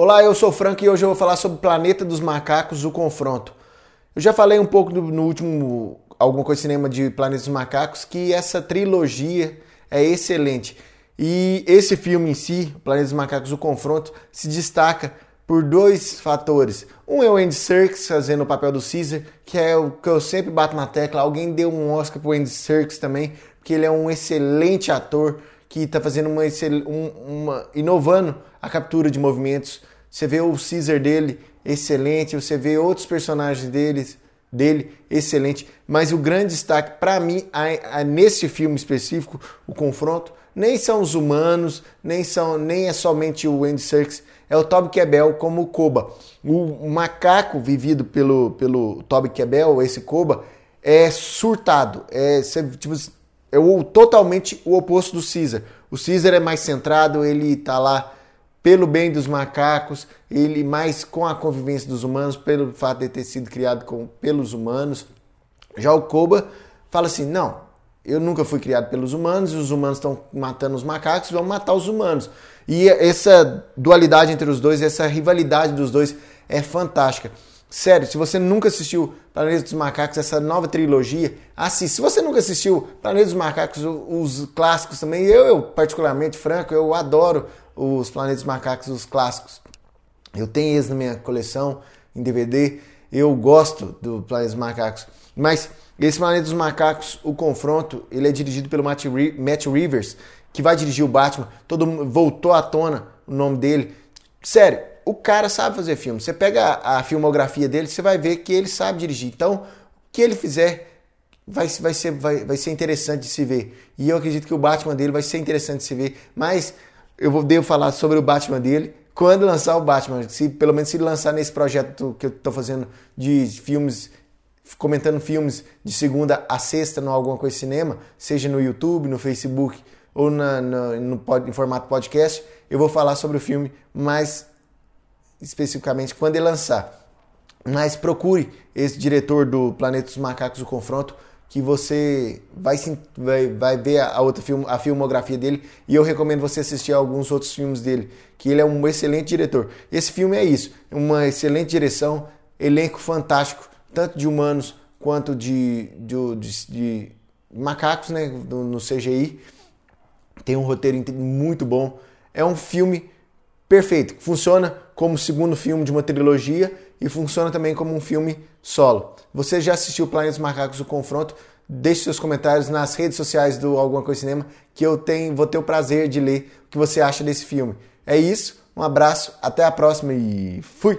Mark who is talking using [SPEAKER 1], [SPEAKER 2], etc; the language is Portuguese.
[SPEAKER 1] Olá, eu sou o Frank e hoje eu vou falar sobre Planeta dos Macacos, o confronto. Eu já falei um pouco do, no último Alguma Coisa Cinema de Planeta dos Macacos que essa trilogia é excelente. E esse filme em si, Planeta dos Macacos, o confronto, se destaca por dois fatores. Um é o Andy Serkis fazendo o papel do Caesar, que é o que eu sempre bato na tecla. Alguém deu um Oscar pro Andy Serkis também, porque ele é um excelente ator que está fazendo uma, uma inovando a captura de movimentos. Você vê o Caesar dele excelente, você vê outros personagens deles dele excelente, mas o grande destaque para mim a, a, nesse filme específico, o confronto, nem são os humanos, nem são nem é somente o Andy Serkis, é o Toby Kebbell como o Koba. O, macaco vivido pelo pelo Toby Kebbell, esse Koba, é surtado, é tipo é o, totalmente o oposto do Caesar. O Caesar é mais centrado, ele está lá pelo bem dos macacos, ele mais com a convivência dos humanos, pelo fato de ter sido criado com, pelos humanos. Já o Koba fala assim: não, eu nunca fui criado pelos humanos, os humanos estão matando os macacos, vamos matar os humanos. E essa dualidade entre os dois, essa rivalidade dos dois é fantástica. Sério, se você nunca assistiu Planeta dos Macacos, essa nova trilogia, assista. Se você nunca assistiu Planeta dos Macacos, os clássicos também, eu, eu particularmente, Franco, eu adoro os Planetas dos Macacos, os clássicos. Eu tenho eles na minha coleção em DVD, eu gosto do Planeta dos Macacos. Mas esse Planeta dos Macacos, o confronto, ele é dirigido pelo Matt, Matt Rivers, que vai dirigir o Batman. Todo voltou à tona o nome dele. Sério, o cara sabe fazer filme. Você pega a, a, filmografia dele, você vai ver que ele sabe dirigir. Então, o que ele fizer vai, vai, ser, vai, vai ser interessante de se ver. E eu acredito que o Batman dele vai ser interessante de se ver. Mas eu vou devo falar sobre o Batman dele quando lançar o Batman. Se, pelo menos se lançar nesse projeto que eu estou fazendo de filmes comentando filmes de segunda a sexta no Alguma Coisa Cinema, seja no YouTube, no Facebook ou na, no, no, em formato podcast, eu vou falar sobre o filme mais especificamente quando ele lançar. Mas procure esse diretor do Planeta dos Macacos, o Confronto, que você vai, vai, vai ver a, outra film, a filmografia dele e eu recomendo você assistir alguns outros filmes dele, que ele é um excelente diretor. Esse filme é isso, uma excelente direção, elenco fantástico, tanto de humanos quanto de, de, de, de macacos né, no CGI. Tem um roteiro muito bom. É um filme perfeito, funciona como segundo filme de uma trilogia e funciona também como um filme solo. Você já assistiu Planeta dos Macacos, o confronto? Deixe seus comentários nas redes sociais do Alguma Coisa Cinema, que eu tenho, vou ter o prazer de ler o que você acha desse filme. É isso, um abraço, até a próxima e fui!